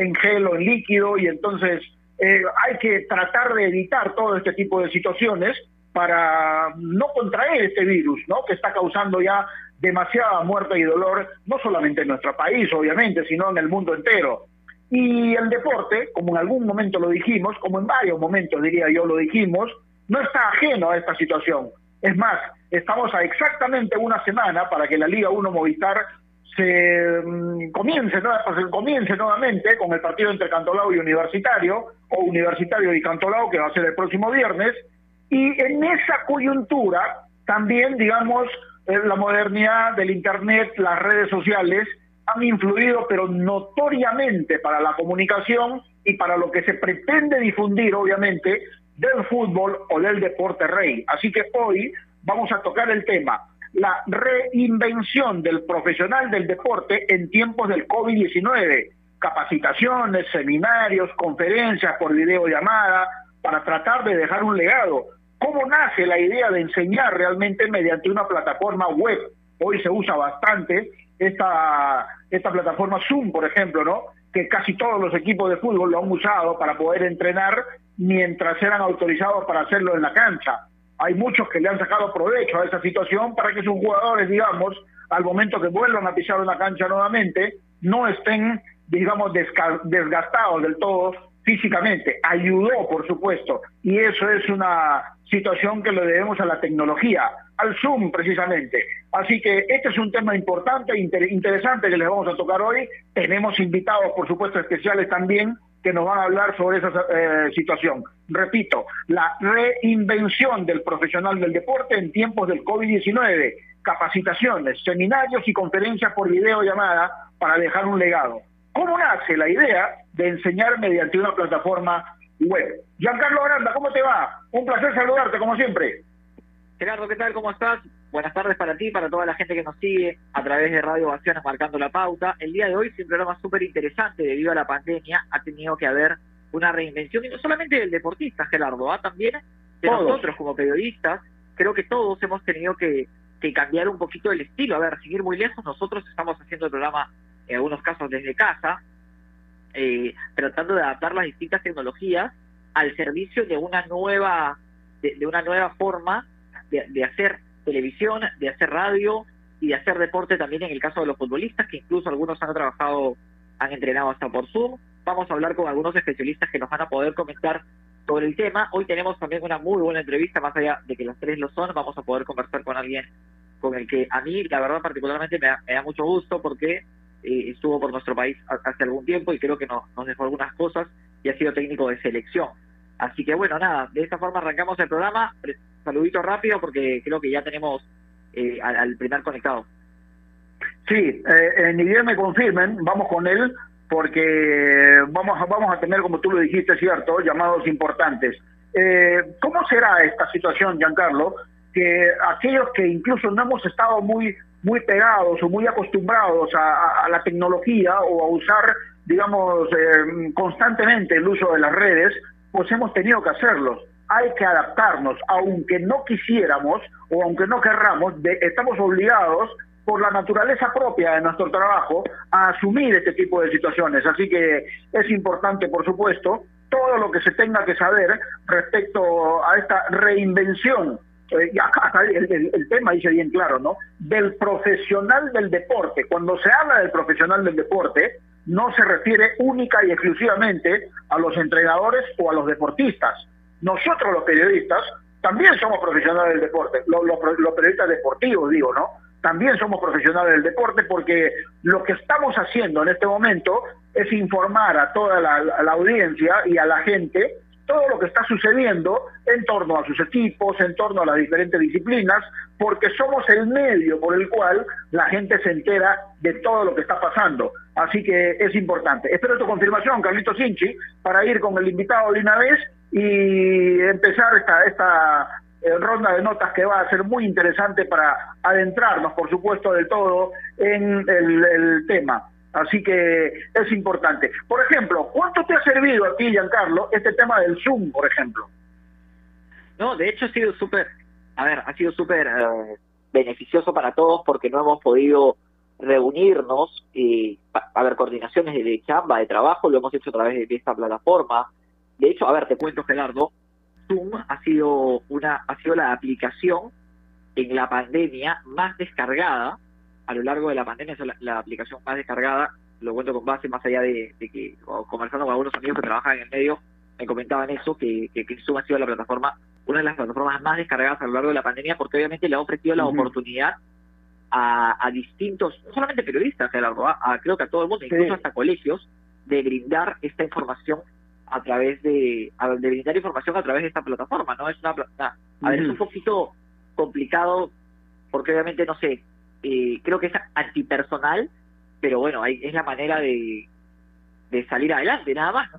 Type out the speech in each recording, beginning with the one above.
en gel o en líquido y entonces eh, hay que tratar de evitar todo este tipo de situaciones para no contraer este virus, ¿no? Que está causando ya demasiada muerte y dolor, no solamente en nuestro país, obviamente, sino en el mundo entero. Y el deporte, como en algún momento lo dijimos, como en varios momentos diría yo lo dijimos, no está ajeno a esta situación. Es más, estamos a exactamente una semana para que la Liga 1 Movistar se mm, comience, comience nuevamente con el partido entre Cantolao y Universitario, o Universitario y Cantolao, que va a ser el próximo viernes, y en esa coyuntura también, digamos, eh, la modernidad del Internet, las redes sociales, han influido, pero notoriamente para la comunicación y para lo que se pretende difundir, obviamente, del fútbol o del deporte rey. Así que hoy vamos a tocar el tema, la reinvención del profesional del deporte en tiempos del COVID-19, capacitaciones, seminarios, conferencias por videollamada, para tratar de dejar un legado. ¿Cómo nace la idea de enseñar realmente mediante una plataforma web? Hoy se usa bastante esta, esta plataforma Zoom, por ejemplo, ¿no? Que casi todos los equipos de fútbol lo han usado para poder entrenar mientras eran autorizados para hacerlo en la cancha. Hay muchos que le han sacado provecho a esa situación para que sus jugadores, digamos, al momento que vuelvan a pisar una cancha nuevamente, no estén, digamos, desgastados del todo físicamente. Ayudó, por supuesto, y eso es una situación que le debemos a la tecnología, al Zoom precisamente. Así que este es un tema importante, e interesante que les vamos a tocar hoy. Tenemos invitados, por supuesto, especiales también que nos van a hablar sobre esa eh, situación. Repito, la reinvención del profesional del deporte en tiempos del COVID-19, capacitaciones, seminarios y conferencias por videollamada para dejar un legado. ¿Cómo nace la idea de enseñar mediante una plataforma web? Giancarlo Aranda, ¿cómo te va? Un placer saludarte, como siempre. Gerardo, ¿qué tal? ¿Cómo estás? Buenas tardes para ti, para toda la gente que nos sigue a través de Radio Ovaciones Marcando la Pauta. El día de hoy es un programa súper interesante debido a la pandemia. Ha tenido que haber una reinvención, y no solamente del deportista, Gerardo, ¿ah? también de nosotros como periodistas. Creo que todos hemos tenido que, que cambiar un poquito el estilo. A ver, seguir muy lejos, nosotros estamos haciendo el programa en algunos casos desde casa, eh, tratando de adaptar las distintas tecnologías al servicio de una nueva, de, una nueva forma de, hacer televisión, de hacer radio y de hacer deporte también en el caso de los futbolistas, que incluso algunos han trabajado, han entrenado hasta por Zoom. Vamos a hablar con algunos especialistas que nos van a poder comentar sobre el tema. Hoy tenemos también una muy buena entrevista, más allá de que los tres lo son, vamos a poder conversar con alguien con el que a mí, la verdad, particularmente me da mucho gusto porque eh, estuvo por nuestro país hace algún tiempo y creo que nos dejó algunas cosas y ha sido técnico de selección. Así que bueno, nada, de esta forma arrancamos el programa. Saludito rápido porque creo que ya tenemos eh, al, primer conectado. Sí, eh, ni bien me confirmen, vamos con él porque vamos vamos a tener, como tú lo dijiste, cierto, llamados importantes. Eh, ¿Cómo será esta situación, Giancarlo? Que aquellos que incluso no hemos estado muy muy pegados o muy acostumbrados a, la tecnología o a usar, digamos, eh, constantemente el uso de las redes, pues hemos tenido que hacerlo. Hay que adaptarnos, aunque no quisiéramos o aunque no querramos, estamos obligados por la naturaleza propia de nuestro trabajo a asumir este tipo de situaciones. Así que es importante, por supuesto, todo lo que se tenga que saber respecto a esta reinvención eh, acá, el, tema dice bien claro, ¿no? Del profesional del deporte. Cuando se habla del profesional del deporte, no se refiere única y exclusivamente a los entrenadores o a los deportistas. Nosotros los periodistas también somos profesionales del deporte, los, periodistas deportivos digo, ¿no? También somos profesionales del deporte porque lo que estamos haciendo en este momento es informar a toda la audiencia y a la gente todo lo que está sucediendo en torno a sus equipos, en torno a las diferentes disciplinas, porque somos el medio por el cual la gente se entera de todo lo que está pasando. Así que es importante. Espero tu confirmación, Carlito Sinchi, para ir con el invitado de una vez y empezar esta, esta eh, ronda de notas que va a ser muy interesante para adentrarnos, por supuesto, de todo en el tema. Así que es importante. Por ejemplo, ¿cuánto te ha servido a ti, Giancarlo, este tema del Zoom, por ejemplo? No, de hecho ha sido súper, a ver, ha sido súper eh, beneficioso para todos porque no hemos podido reunirnos, eh, a ver, coordinaciones de chamba, de trabajo, lo hemos hecho a través de esta plataforma. De hecho, a ver, te cuento, Gerardo, Zoom ha sido una ha sido la aplicación en la pandemia más descargada a lo largo de la pandemia, es la, aplicación más descargada, lo cuento con base más allá de, que, conversando con algunos amigos que trabajan en el medio, me comentaban eso, que, que, Zoom ha sido la plataforma, una de las plataformas más descargadas a lo largo de la pandemia, porque obviamente le ha ofrecido la oportunidad a, distintos, no solamente periodistas, a, creo que a todo el mundo, incluso hasta colegios, de brindar esta información a través de, de brindar información a través de esta plataforma, ¿no? Es una, a ver, es un poquito complicado porque obviamente, no sé, eh, creo que es antipersonal, pero bueno, hay, es la manera de, salir adelante, nada más.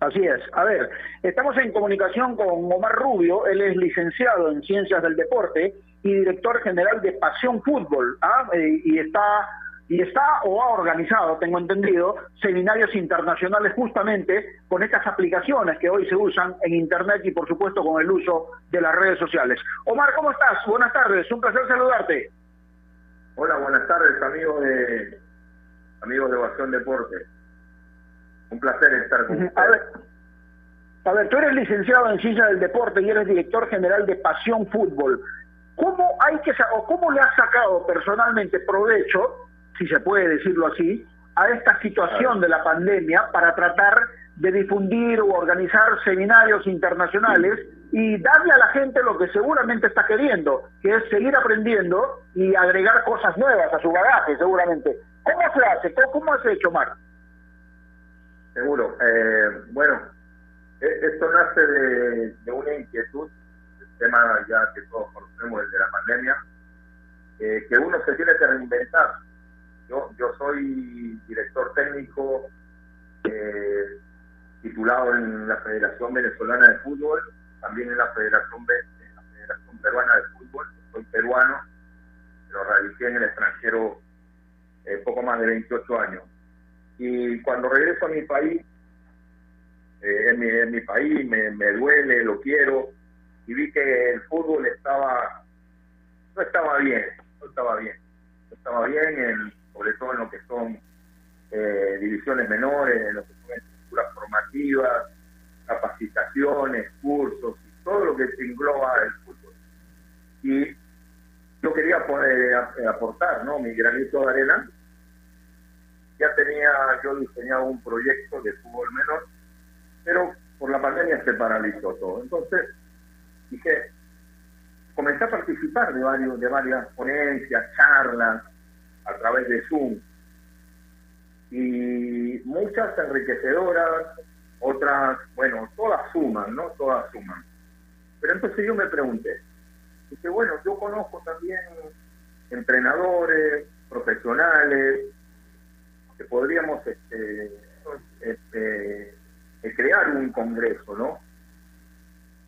Así es. A ver, estamos en comunicación con Omar Rubio, él es licenciado en Ciencias del Deporte y director general de Pasión Fútbol, ¿ah? Eh, y está y está o ha organizado, tengo entendido, seminarios internacionales justamente con estas aplicaciones que hoy se usan en Internet y por supuesto con el uso de las redes sociales. Omar, ¿cómo estás? Buenas tardes, un placer saludarte. Hola, buenas tardes, amigos de amigos de Ovación Deporte. Un placer estar con ustedes. A ver, a ver, tú eres licenciado en Ciencia del Deporte y eres director general de Pasión Fútbol. ¿Cómo hay que o cómo le has sacado personalmente provecho, si se puede decirlo así, a esta situación de la pandemia para tratar de difundir o organizar seminarios internacionales y darle a la gente lo que seguramente está queriendo, que es seguir aprendiendo y agregar cosas nuevas a su bagaje, seguramente. ¿Cómo se hace? ¿Cómo, has hecho, Mar? Seguro. Eh, bueno, e-, esto nace de, una inquietud, el tema ya que todos conocemos, el de la pandemia, eh, que uno se tiene que reinventar. Yo, yo soy director técnico eh, titulado en la Federación Venezolana de Fútbol, también en la Federación, la Federación Peruana de Fútbol, soy peruano, pero radiqué en el extranjero eh, poco más de 28 años. Y cuando regreso a mi país, eh, en, mi, en, mi, país me, me, duele, lo quiero, y vi que el fútbol estaba, no estaba bien, no estaba bien, no estaba bien, en, sobre todo en lo que son eh, divisiones menores, en lo que son estructuras formativas, capacitaciones, cursos, todo lo que se engloba el fútbol. Y yo quería poder aportar ¿no? mi granito de arena. Ya tenía yo diseñado un proyecto de fútbol menor, pero por la pandemia se paralizó todo. Entonces dije, comencé a participar de, varios, de varias ponencias, charlas, a través de Zoom. Y muchas enriquecedoras, otras, bueno, todas suman, ¿no? Todas suman. Pero entonces yo me pregunté, dije, bueno, yo conozco también entrenadores, profesionales, que podríamos este, este, eh, crear un congreso, ¿no?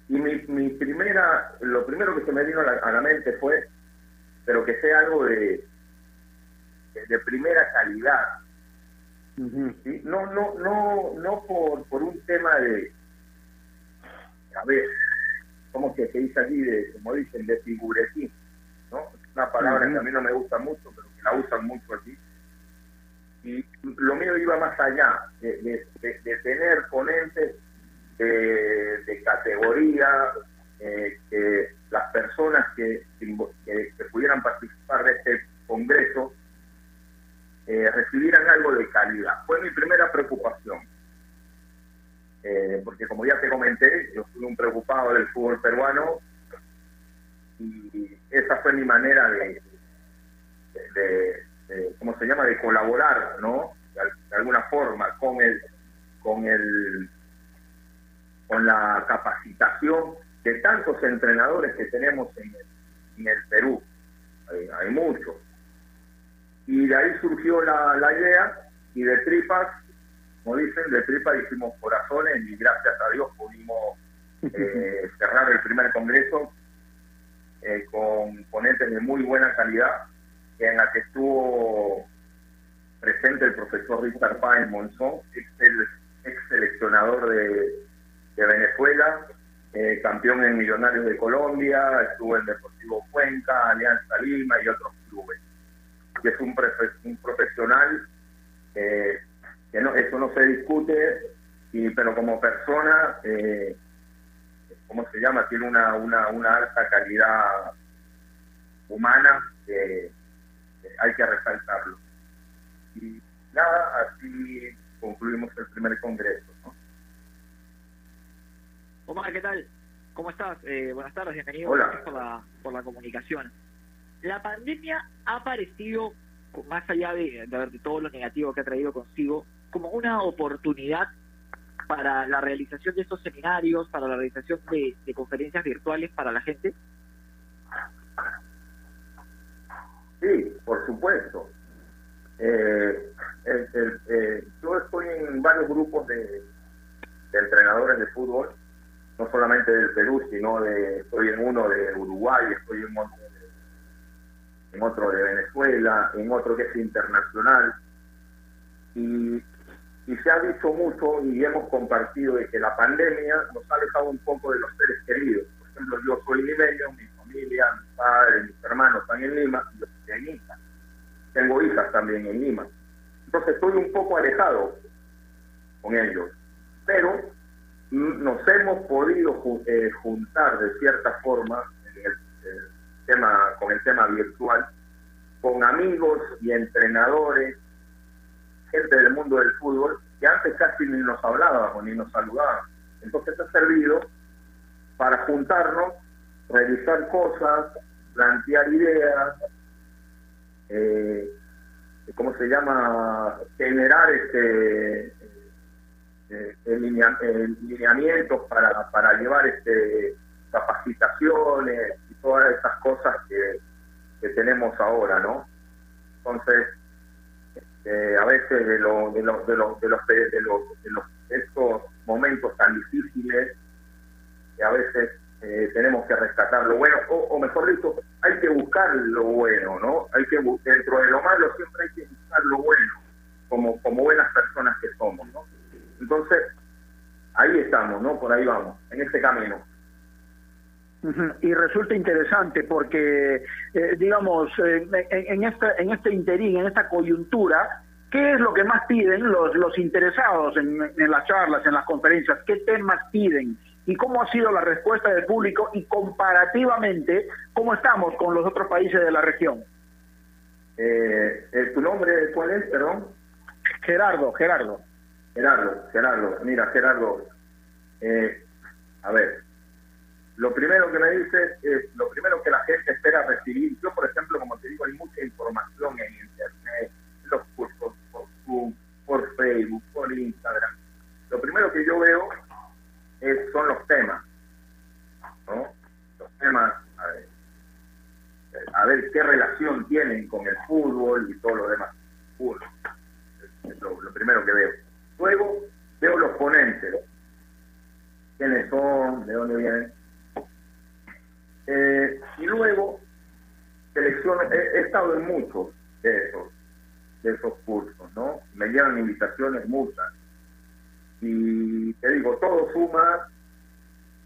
Y mi, mi, primera, lo primero que se me vino a la, mente fue, pero que sea algo de, de primera calidad, no, no, no, no por, por un tema de, a ver, ¿cómo que se dice allí? De, como dicen, de figuretín, ¿no? Una palabra que a mí no me gusta mucho, pero que la usan mucho aquí. Y lo mío iba más allá, de, de, tener ponentes de, categoría, eh, que las personas que, que pudieran participar de este congreso eh, recibieran algo de calidad. Fue mi primera preocupación. Eh, porque como ya te comenté, yo fui un preocupado del fútbol peruano y esa fue mi manera de, de, ¿cómo se llama?, de colaborar, ¿no? De, alguna forma con el, con el, con la capacitación de tantos entrenadores que tenemos en el, en el Perú. hay muchos y de ahí surgió la, la idea y de tripas, como dicen, de tripas hicimos corazones y gracias a Dios pudimos eh, cerrar el primer congreso eh, con ponentes de muy buena calidad, en la que estuvo presente el profesor Richard Páez Monzón, ex, ex seleccionador de, de Venezuela, eh, campeón en Millonarios de Colombia, estuvo en Deportivo Cuenca, Alianza Lima y otros clubes. Que es un, un profesional, eh, que no, eso no se discute, y, pero como persona, eh, ¿cómo se llama? Tiene una, una, una alta calidad humana que hay que resaltarlo. Y nada, así concluimos el primer congreso. ¿no? Omar, ¿qué tal? ¿Cómo estás? Eh, buenas tardes, bienvenido. Gracias por la, por la comunicación. La pandemia ha aparecido, más allá de, de, todo lo negativo que ha traído consigo, como una oportunidad para la realización de estos seminarios, para la realización de, de conferencias virtuales para la gente. Sí, por supuesto. Eh, eh, yo estoy en varios grupos de, entrenadores de fútbol, no solamente del Perú, sino de, estoy en uno de Uruguay, estoy en de, en otro de Venezuela, en otro que es internacional. Y, y se ha dicho mucho y hemos compartido de que la pandemia nos ha alejado un poco de los seres queridos. Por ejemplo, yo soy limeño, mi familia, mi padre, mis hermanos están en Lima, yo estoy en Lima tengo hijas también en Lima. Entonces estoy un poco alejado con ellos, pero nos hemos podido eh, juntar de cierta forma en el, tema, con el tema virtual, con amigos y entrenadores, gente del mundo del fútbol, que antes casi ni nos hablábamos ni nos saludaban. Entonces ha servido para juntarnos, revisar cosas, plantear ideas, eh, ¿cómo se llama? Generar este eh, lineamientos para, para llevar este capacitaciones todas estas cosas que, que tenemos ahora, ¿no? Entonces, este, a veces de, lo, de, los de, los, de, los, de, los, de los estos momentos tan difíciles, a veces eh, tenemos que rescatar lo bueno, o, mejor dicho, hay que buscar lo bueno, ¿no? Hay que dentro de lo malo siempre hay que buscar lo bueno, como, como buenas personas que somos, ¿no? Entonces, ahí estamos, ¿no? Por ahí vamos, en este camino. Y resulta interesante porque, eh, digamos, en, en, este, en este interín, en esta coyuntura, ¿qué es lo que más piden los, los interesados en, en las charlas, en las conferencias? ¿Qué temas piden? y cómo ha sido la respuesta del público y comparativamente cómo estamos con los otros países de la región. Eh, eh ¿Tu nombre cuál es, perdón? Gerardo, Gerardo. Gerardo, Gerardo, mira, Gerardo, eh, a ver, lo primero que me dices es, lo primero que la gente espera recibir, yo por ejemplo, como te digo, hay mucha información en Internet, los cursos por Zoom, por Facebook, por Instagram. Lo primero que yo veo son los temas, ¿no? Los temas, a ver, qué relación tienen con el fútbol y todo lo demás. Es lo, primero que veo. Luego veo los ponentes, quiénes son, de dónde vienen. Eh, y luego selecciono, he, estado en muchos de esos, de esos cursos, ¿no? Me llegan invitaciones muchas. Y te digo, todo suma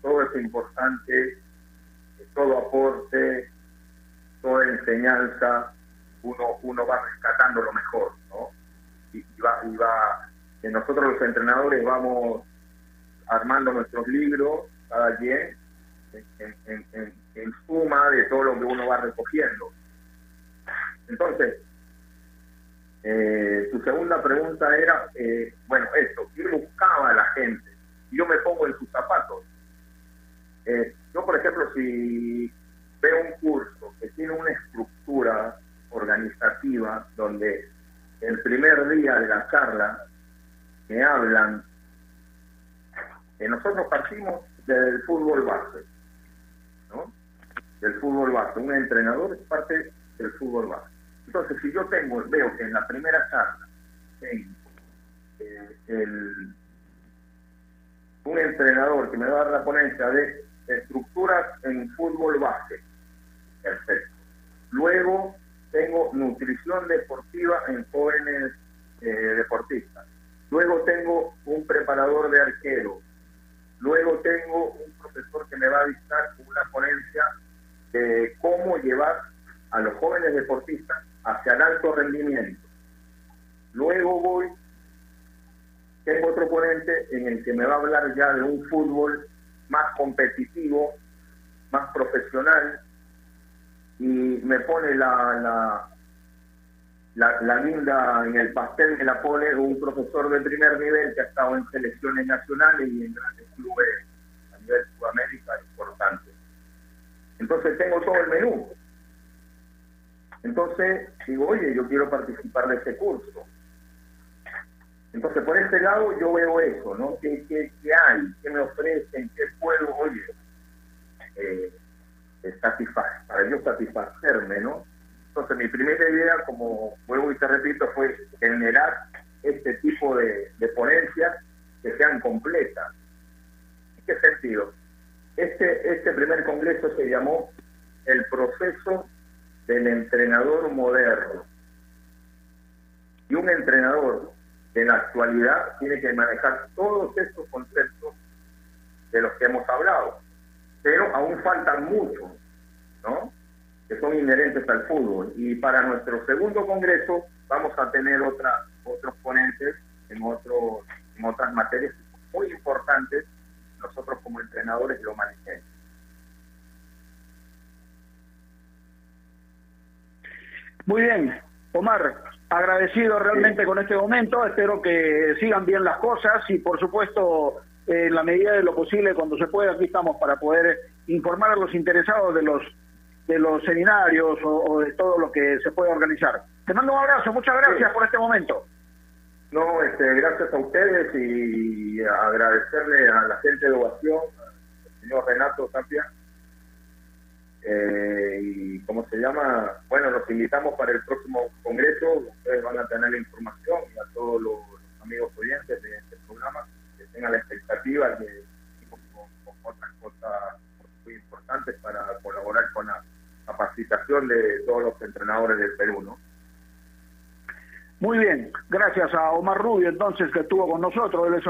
todo es importante, todo aporte, toda enseñanza, uno, uno va rescatando lo mejor, ¿no? Y, va, y va, nosotros los entrenadores vamos armando nuestros libros, cada quien, en, suma de todo lo que uno va recogiendo. Entonces, eh, tu segunda pregunta era, eh, bueno, esto, ¿qué buscaba la gente? Yo me pongo en sus zapatos. Eh, yo, por ejemplo, si veo un curso que tiene una estructura organizativa donde el primer día de la charla me hablan, que nosotros partimos del fútbol base, ¿no? Del fútbol base. Un entrenador es parte del fútbol base. Entonces, si yo tengo, veo que en la primera charla tengo eh, el, un entrenador que me va a dar la ponencia de estructuras en fútbol base. Perfecto. Luego tengo nutrición deportiva en jóvenes eh, deportistas. Luego tengo un preparador de arquero. Luego tengo un profesor que me va a dictar una ponencia de cómo llevar a los jóvenes deportistas hacia el alto rendimiento. Luego voy, tengo otro ponente en el que me va a hablar ya de un fútbol más competitivo, más profesional, y me pone la, la, la, linda en el pastel, me la pone un profesor de primer nivel que ha estado en selecciones nacionales y en grandes clubes nivel Sudamérica importante. Entonces tengo todo el menú. Entonces digo, oye, yo quiero participar de ese curso. Entonces, por este lado yo veo eso, ¿no? ¿Qué, qué, qué hay? ¿Qué me ofrecen? ¿Qué puedo, oye, eh, para yo satisfacerme, ¿no? Entonces, mi primera idea, como vuelvo y te repito, fue generar este tipo de, de ponencias que sean completas. ¿En qué sentido? Este, este primer congreso se llamó El proceso del entrenador moderno. Y un entrenador en la actualidad tiene que manejar todos estos conceptos de los que hemos hablado, pero aún faltan muchos, ¿no? Que son inherentes al fútbol. Y para nuestro segundo congreso vamos a tener otra, otros ponentes en, otros, en otras materias muy importantes, nosotros como entrenadores lo manejemos. Muy bien, Omar, agradecido realmente con este momento, espero que sigan bien las cosas y por supuesto en la medida de lo posible cuando se pueda aquí estamos para poder informar a los interesados de los de los seminarios o, de todo lo que se puede organizar. Te mando un abrazo, muchas gracias por este momento. No, este, gracias a ustedes y agradecerle a la gente de Ovación, al señor Renato Tapia, eh, y cómo se llama, bueno, los invitamos para el próximo congreso, ustedes van a tener la información y a todos los, amigos oyentes de este programa que tengan la expectativa de con, con otras cosas muy importantes para colaborar con la capacitación de todos los entrenadores del Perú, ¿no? Muy bien, gracias a Omar Rubio entonces que estuvo con nosotros, él es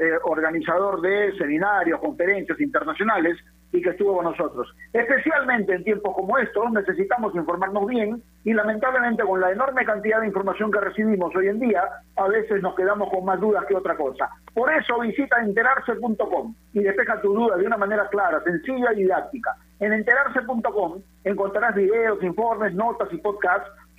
eh, organizador de seminarios, conferencias internacionales y que estuvo con nosotros. Especialmente en tiempos como estos necesitamos informarnos bien y lamentablemente con la enorme cantidad de información que recibimos hoy en día, a veces nos quedamos con más dudas que otra cosa. Por eso visita enterarse.com y despeja tu duda de una manera clara, sencilla y didáctica. En enterarse.com encontrarás videos, informes, notas y podcasts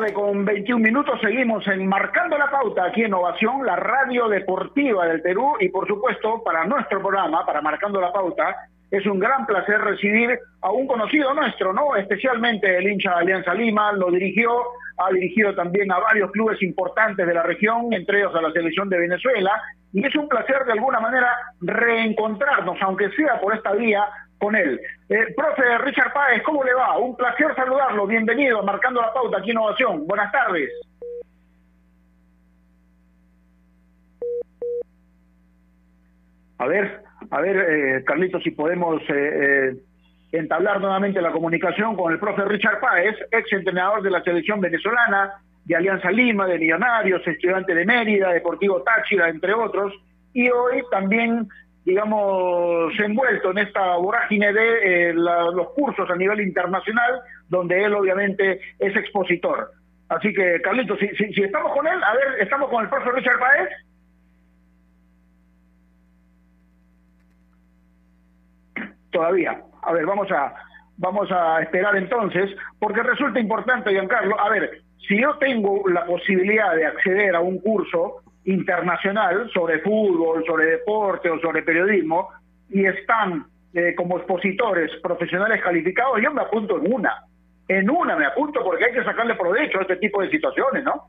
Tarde con 21 minutos seguimos enmarcando la pauta aquí en Ovación, la radio deportiva del Perú y por supuesto para nuestro programa, para Marcando la Pauta, es un gran placer recibir a un conocido nuestro, ¿no? Especialmente el hincha de Alianza Lima, lo dirigió, ha dirigido también a varios clubes importantes de la región, entre ellos a la selección de Venezuela, y es un placer de alguna manera reencontrarnos, aunque sea por esta vía, con él. Eh, profe Richard Páez, ¿cómo le va? Un placer saludarlo. Bienvenido, marcando la pauta aquí Innovación. Buenas tardes. A ver, a ver, eh, Carlitos, si podemos eh, eh, entablar nuevamente la comunicación con el profe Richard Páez, ex entrenador de la selección venezolana, de Alianza Lima, de Millonarios, estudiante de Mérida, Deportivo Táchira, entre otros, y hoy también, digamos, envuelto en esta vorágine de los cursos a nivel internacional, donde él obviamente es expositor. Así que, Carlitos, si, si, estamos con él, a ver, estamos con el profesor Richard Paez. Todavía. A ver, vamos a vamos a esperar entonces, porque resulta importante, Giancarlo, a ver, si yo tengo la posibilidad de acceder a un curso internacional sobre fútbol, sobre deporte o sobre periodismo, y están eh, como expositores profesionales calificados, yo me apunto en una en una me apunto porque hay que sacarle provecho a este tipo de situaciones, ¿no?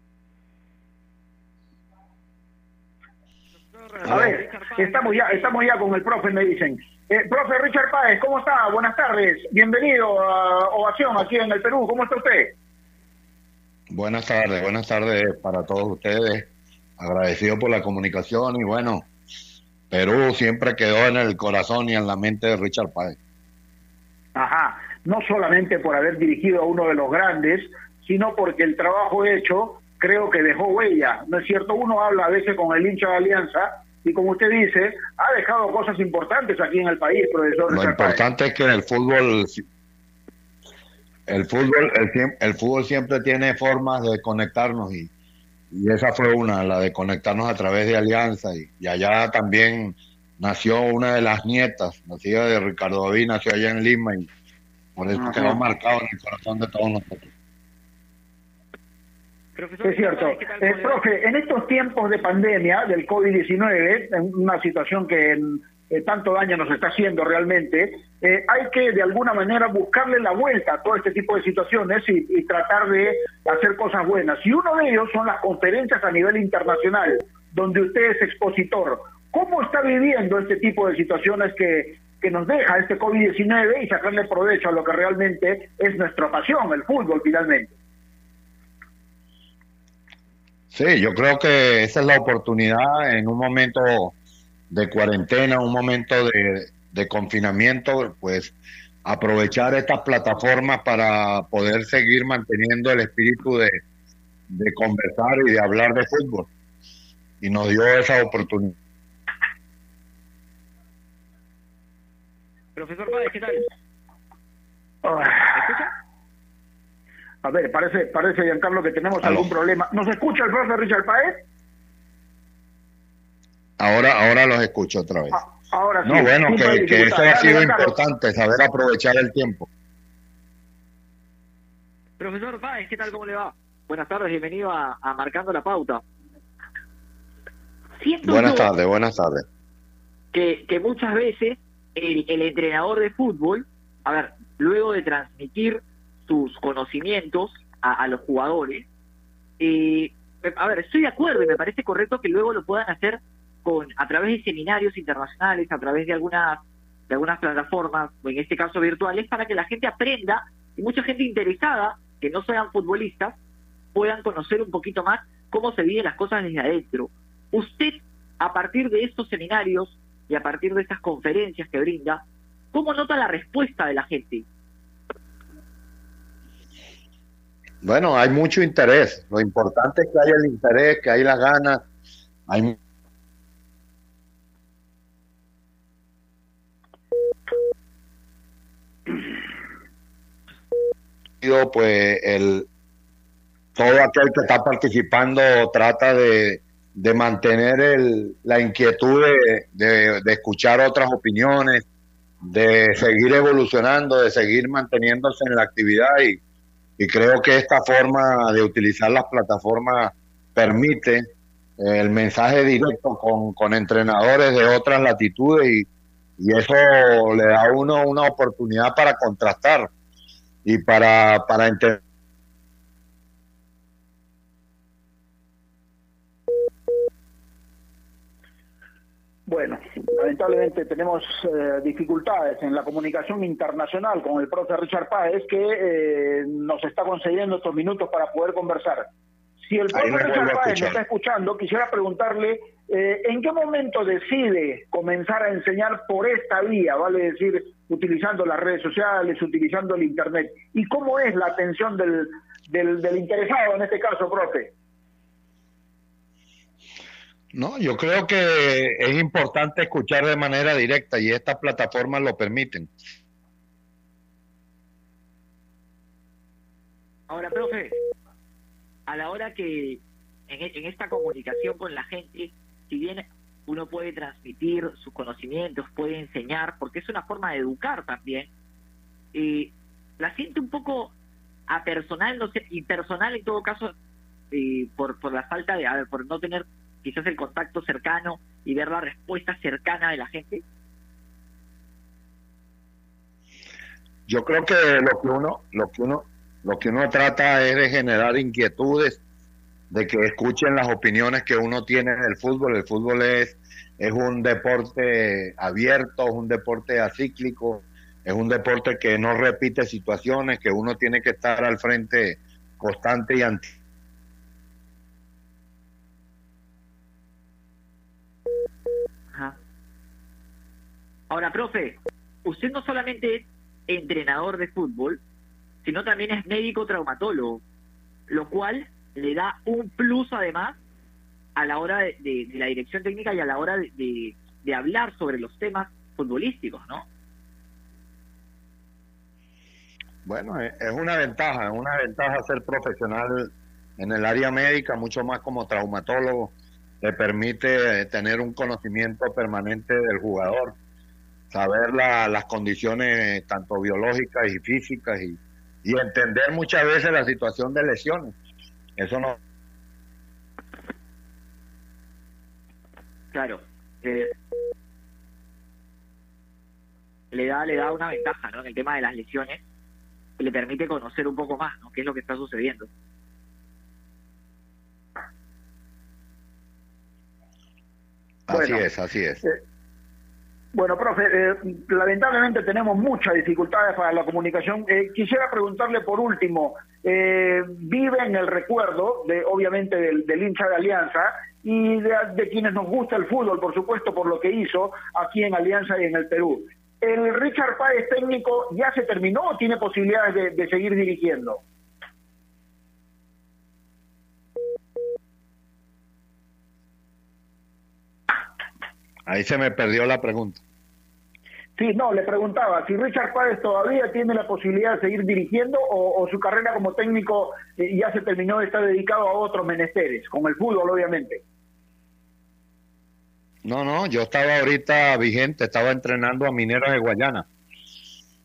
A ver, estamos ya, estamos ya con el profe, me dicen. Eh, profe Richard Páez, ¿cómo está? Buenas tardes. Bienvenido a Ovación aquí en el Perú. ¿Cómo está usted? Buenas tardes, buenas tardes para todos ustedes. Agradecido por la comunicación y bueno, Perú siempre quedó en el corazón y en la mente de Richard Páez. Ajá no solamente por haber dirigido a uno de los grandes, sino porque el trabajo hecho creo que dejó huella. ¿No es cierto? Uno habla a veces con el hincha de Alianza y como usted dice, ha dejado cosas importantes aquí en el país, profesor. Lo importante es que en el fútbol el fútbol el, el, fútbol siempre tiene formas de conectarnos y, y, esa fue una, la de conectarnos a través de Alianza y, y allá también nació una de las nietas, nacida de Ricardo David, nació allá en Lima y por eso quedó marcado en el corazón de todos nosotros. es cierto. Eh, profe, en estos tiempos de pandemia del COVID-19, en una situación que tanto daño nos está haciendo realmente, eh, hay que de alguna manera buscarle la vuelta a todo este tipo de situaciones y, y, tratar de hacer cosas buenas. Y uno de ellos son las conferencias a nivel internacional, donde usted es expositor. ¿Cómo está viviendo este tipo de situaciones que que nos deja este COVID-19 y sacarle provecho a lo que realmente es nuestra pasión, el fútbol finalmente. Sí, yo creo que esa es la oportunidad en un momento de cuarentena, un momento de, confinamiento, pues aprovechar estas plataformas para poder seguir manteniendo el espíritu de, de conversar y de hablar de fútbol. Y nos dio esa oportunidad. Profesor Páez, ¿qué tal? escucha? A ver, parece, parece, Giancarlo, que tenemos algún problema. ¿Nos escucha el profesor Richard Páez? Ahora, ahora los escucho otra vez. Ah, ahora sí. No, bueno, que, que eso ha sido importante, saber aprovechar el tiempo. Profesor Páez, ¿qué tal? ¿Cómo le va? Buenas tardes, bienvenido a, Marcando la Pauta. buenas tardes, buenas tardes. Que, que muchas veces el, entrenador de fútbol, a ver, luego de transmitir sus conocimientos a, los jugadores, eh, a ver, estoy de acuerdo y me parece correcto que luego lo puedan hacer con a través de seminarios internacionales, a través de algunas de algunas plataformas, o en este caso virtuales, para que la gente aprenda y mucha gente interesada, que no sean futbolistas, puedan conocer un poquito más cómo se viven las cosas desde adentro. Usted, a partir de estos seminarios, y a partir de estas conferencias que brinda, ¿cómo nota la respuesta de la gente? Bueno, hay mucho interés. Lo importante es que haya el interés, que hay las ganas. Hay pues el todo aquel que está participando trata de de mantener el, la inquietud de, de, escuchar otras opiniones, de seguir evolucionando, de seguir manteniéndose en la actividad y, y creo que esta forma de utilizar las plataformas permite el mensaje directo con, con entrenadores de otras latitudes y, y eso le da a uno una oportunidad para contrastar y para, para entender Bueno, lamentablemente tenemos eh, dificultades en la comunicación internacional con el profe Richard Páez que eh, nos está concediendo estos minutos para poder conversar. Si el profe Richard Páez me está escuchando, quisiera preguntarle eh, ¿en qué momento decide comenzar a enseñar por esta vía, vale decir, utilizando las redes sociales, utilizando el Internet? ¿Y cómo es la atención del, del, del interesado en este caso, profe? No, yo creo que es importante escuchar de manera directa y estas plataformas lo permiten. Ahora, profe, a la hora que en, en esta comunicación con la gente, si bien uno puede transmitir sus conocimientos, puede enseñar, porque es una forma de educar también, eh, la siente un poco a personal, no sé, impersonal en todo caso, eh, por, por la falta de, a ver, por no tener quizás el contacto cercano y ver la respuesta cercana de la gente? Yo creo que lo que uno, lo que uno, lo que uno trata es de generar inquietudes, de que escuchen las opiniones que uno tiene del fútbol. El fútbol es, es un deporte abierto, es un deporte acíclico, es un deporte que no repite situaciones, que uno tiene que estar al frente constante y anti Ahora, profe, usted no solamente es entrenador de fútbol, sino también es médico traumatólogo, lo cual le da un plus además a la hora de, la dirección técnica y a la hora de, hablar sobre los temas futbolísticos, ¿no? Bueno, es una ventaja, es una ventaja ser profesional en el área médica, mucho más como traumatólogo, te permite tener un conocimiento permanente del jugador saber la, las condiciones tanto biológicas y físicas y entender muchas veces la situación de lesiones. Eso no. Claro. Eh, le da le da una ventaja ¿no? en el tema de las lesiones que le permite conocer un poco más ¿no? qué es lo que está sucediendo. Así es, así es. Eh, bueno, profe, eh, lamentablemente tenemos muchas dificultades para la comunicación. Eh, quisiera preguntarle por último, eh, vive en el recuerdo, de obviamente, del, hincha de Alianza y de, quienes nos gusta el fútbol, por supuesto, por lo que hizo aquí en Alianza y en el Perú. ¿El Richard Páez técnico ya se terminó o tiene posibilidades de, de seguir dirigiendo? Ahí se me perdió la pregunta. Sí, no, le preguntaba si Richard Páez todavía tiene la posibilidad de seguir dirigiendo o, o su carrera como técnico eh, ya se terminó, está dedicado a otros menesteres, con el fútbol obviamente. No, no, yo estaba ahorita vigente, estaba entrenando a Mineros de Guayana.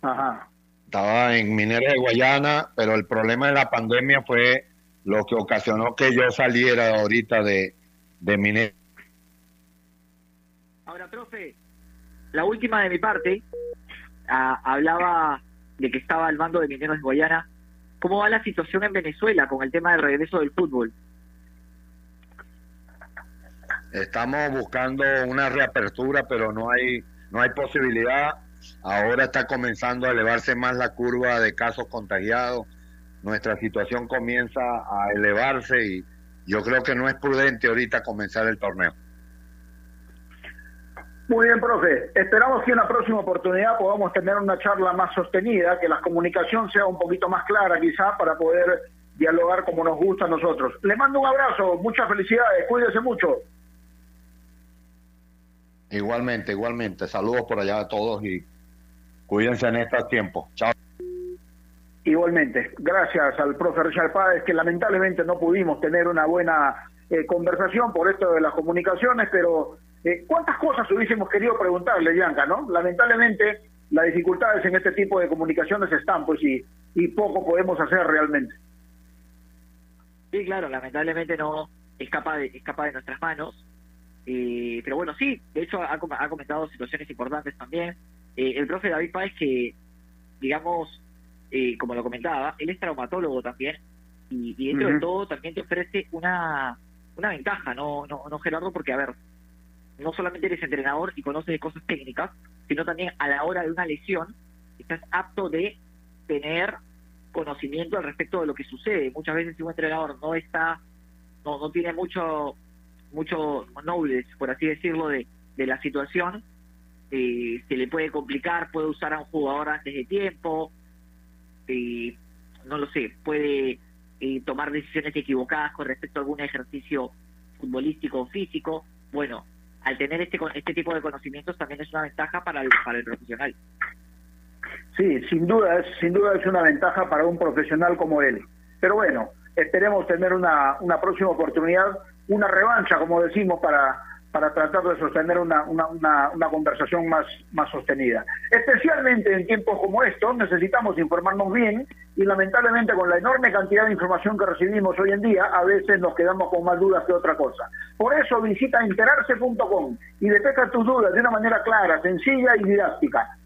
Ajá. Estaba en Mineros de Guayana, pero el problema de la pandemia fue lo que ocasionó que yo saliera ahorita de, de Mineros. Ahora, profe, la última de mi parte a, hablaba de que estaba al mando de Mineros de Guayana. ¿Cómo va la situación en Venezuela con el tema del regreso del fútbol? Estamos buscando una reapertura, pero no hay no hay posibilidad. Ahora está comenzando a elevarse más la curva de casos contagiados. Nuestra situación comienza a elevarse y yo creo que no es prudente ahorita comenzar el torneo. Muy bien, profe. Esperamos que en la próxima oportunidad podamos tener una charla más sostenida, que la comunicación sea un poquito más clara quizá para poder dialogar como nos gusta a nosotros. Le mando un abrazo, muchas felicidades, cuídese mucho. Igualmente, igualmente. Saludos por allá a todos y cuídense en estos tiempos. Chao. Igualmente. Gracias al profe Richard Páez, que lamentablemente no pudimos tener una buena eh, conversación por esto de las comunicaciones, pero eh, ¿cuántas cosas hubiésemos querido preguntarle, Bianca, no? Lamentablemente, las dificultades en este tipo de comunicaciones están, pues, y, y poco podemos hacer realmente. Sí, claro, lamentablemente no escapa de, escapa de nuestras manos. Eh, pero bueno, sí, de hecho ha, ha comentado situaciones importantes también. Eh, el profe David Páez que, digamos, eh, como lo comentaba, él es traumatólogo también y, y dentro uh -huh. de todo también te ofrece una, una ventaja, ¿no, no, no Gerardo? Porque, a ver, no solamente eres entrenador y conoces cosas técnicas, sino también a la hora de una lesión estás apto de tener conocimiento al respecto de lo que sucede. Muchas veces si un entrenador no está, no, no tiene mucho mucho nobles, por así decirlo, de, de la situación, eh, se le puede complicar, puede usar a un jugador antes de tiempo, eh, no lo sé, puede eh, tomar decisiones equivocadas con respecto a algún ejercicio futbolístico o físico. Bueno, al tener este este tipo de conocimientos también es una ventaja para el, para el profesional. Sí, sin duda, es, sin duda es una ventaja para un profesional como él. Pero bueno, esperemos tener una, una próxima oportunidad, una revancha, como decimos, para, para tratar de sostener una, una, una, conversación más, más sostenida. Especialmente en tiempos como estos necesitamos informarnos bien y lamentablemente con la enorme cantidad de información que recibimos hoy en día a veces nos quedamos con más dudas que otra cosa. Por eso visita enterarse.com y detecta tus dudas de una manera clara, sencilla y didáctica.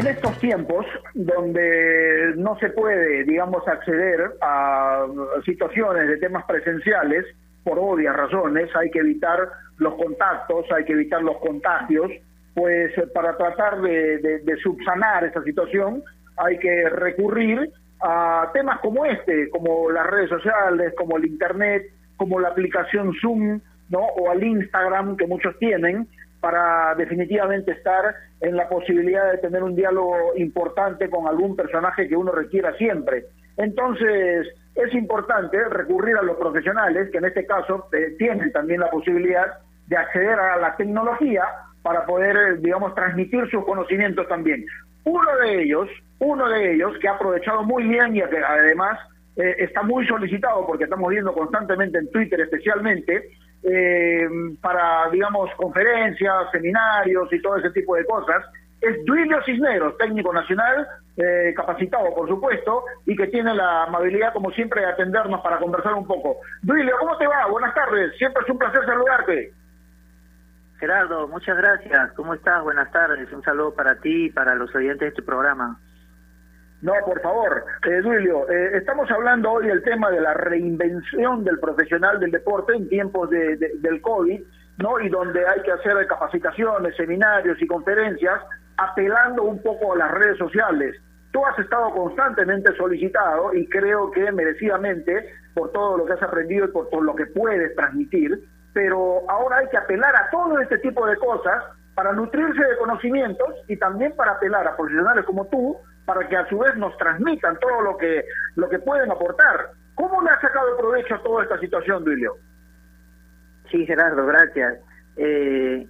En estos tiempos donde no se puede, digamos, acceder a situaciones de temas presenciales, por obvias razones, hay que evitar los contactos, hay que evitar los contagios, pues para tratar de, subsanar esa situación hay que recurrir a temas como este, como las redes sociales, como el Internet, como la aplicación Zoom, ¿no? o al Instagram que muchos tienen, para definitivamente estar en la posibilidad de tener un diálogo importante con algún personaje que uno requiera siempre. Entonces, es importante recurrir a los profesionales, que en este caso eh, tienen también la posibilidad de acceder a la tecnología para poder, digamos, transmitir sus conocimientos también. Uno de ellos, uno de ellos que ha aprovechado muy bien y que además eh, está muy solicitado porque estamos viendo constantemente en Twitter especialmente, eh, para, digamos, conferencias, seminarios y todo ese tipo de cosas, es Duilio Cisneros, técnico nacional, eh, capacitado por supuesto, y que tiene la amabilidad como siempre de atendernos para conversar un poco. Duilio, ¿cómo te va? Buenas tardes, siempre es un placer saludarte. Gerardo, muchas gracias. ¿Cómo estás? Buenas tardes. Un saludo para ti y para los oyentes de este programa. No, por favor, eh, Duilio, eh, estamos hablando hoy del tema de la reinvención del profesional del deporte en tiempos de, del COVID, ¿no? Y donde hay que hacer capacitaciones, seminarios y conferencias, apelando un poco a las redes sociales. Tú has estado constantemente solicitado y creo que merecidamente por todo lo que has aprendido y por, por lo que puedes transmitir, pero ahora hay que apelar a todo este tipo de cosas para nutrirse de conocimientos y también para apelar a profesionales como tú para que a su vez nos transmitan todo lo que, lo que pueden aportar. ¿Cómo le ha sacado provecho a toda esta situación, Duilio? Sí, Gerardo, gracias. Eh,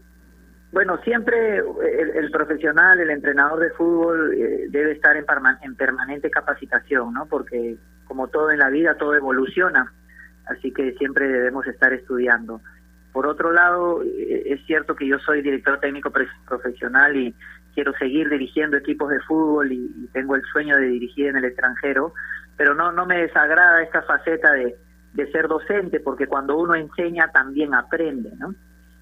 bueno, siempre el, profesional, el entrenador de fútbol eh, debe estar en, en permanente capacitación, ¿no? Porque como todo en la vida, todo evoluciona, así que siempre debemos estar estudiando. Por otro lado, eh, es cierto que yo soy director técnico profesional y quiero seguir dirigiendo equipos de fútbol y, tengo el sueño de dirigir en el extranjero, pero no, no me desagrada esta faceta de, de ser docente, porque cuando uno enseña también aprende, ¿no?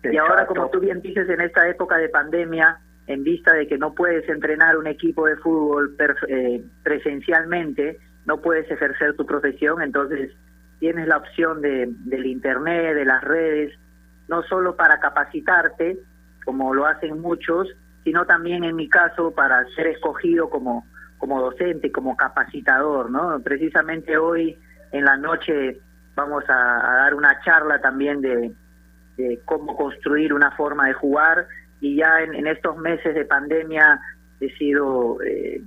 Y ahora, como tú bien dices, en esta época de pandemia, en vista de que no puedes entrenar un equipo de fútbol eh, presencialmente, no puedes ejercer tu profesión, entonces tienes la opción de, del Internet, de las redes, no solo para capacitarte, como lo hacen muchos, sino también en mi caso para ser escogido como, como docente, como capacitador, ¿no? Precisamente hoy en la noche vamos a, dar una charla también de, cómo construir una forma de jugar y ya en, estos meses de pandemia he sido eh,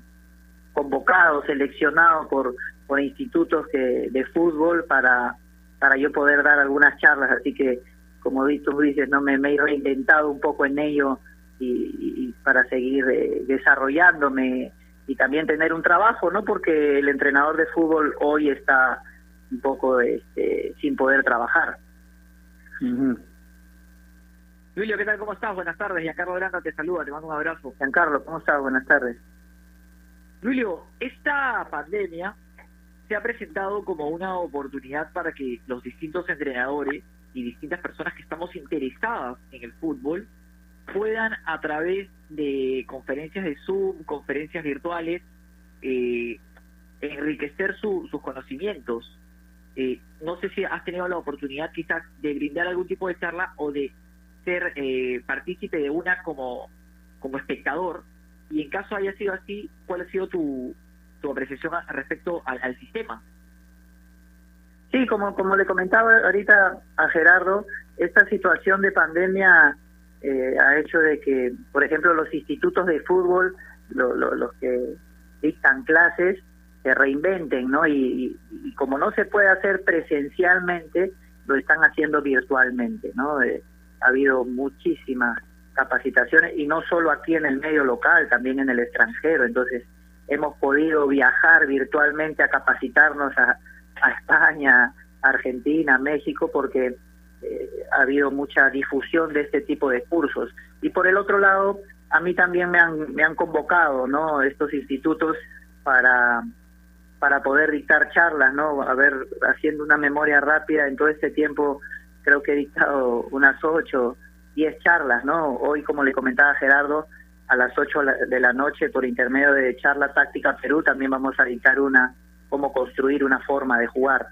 convocado, seleccionado por, por institutos de fútbol para, para yo poder dar algunas charlas, así que como tú dices, no me, me he reinventado un poco en ello y, para seguir eh, desarrollándome y también tener un trabajo, ¿no? Porque el entrenador de fútbol hoy está un poco este, sin poder trabajar. Julio, ¿qué tal? ¿Cómo estás? Buenas tardes. Giancarlo Granda te saluda, te mando un abrazo. Giancarlo, ¿cómo estás? Buenas tardes. Julio, esta pandemia se ha presentado como una oportunidad para que los distintos entrenadores y distintas personas que estamos interesadas en el fútbol puedan a través de conferencias de Zoom, conferencias virtuales, eh, enriquecer sus conocimientos. Eh, no sé si has tenido la oportunidad quizás de brindar algún tipo de charla o de ser eh, partícipe de una como, como espectador y en caso haya sido así, ¿cuál ha sido tu, tu apreciación respecto al sistema? Sí, como, como le comentaba ahorita a Gerardo, esta situación de pandemia eh, ha hecho de que, por ejemplo, los institutos de fútbol, los que dictan clases, se reinventen, ¿no? Y, como no se puede hacer presencialmente, lo están haciendo virtualmente, ¿no? Eh, ha habido muchísimas capacitaciones y no solo aquí en el medio local, también en el extranjero. Entonces, hemos podido viajar virtualmente a capacitarnos a, a España, Argentina, México, porque eh, ha habido mucha difusión de este tipo de cursos. Y por el otro lado, a mí también me han, me han convocado, ¿no? Estos institutos para para poder dictar charlas, ¿no? A ver, haciendo una memoria rápida, en todo este tiempo creo que he dictado unas ocho, diez charlas, ¿no? Hoy, como le comentaba Gerardo, a las ocho de la noche, por intermedio de Charla Táctica Perú, también vamos a dictar una cómo construir una forma de jugar.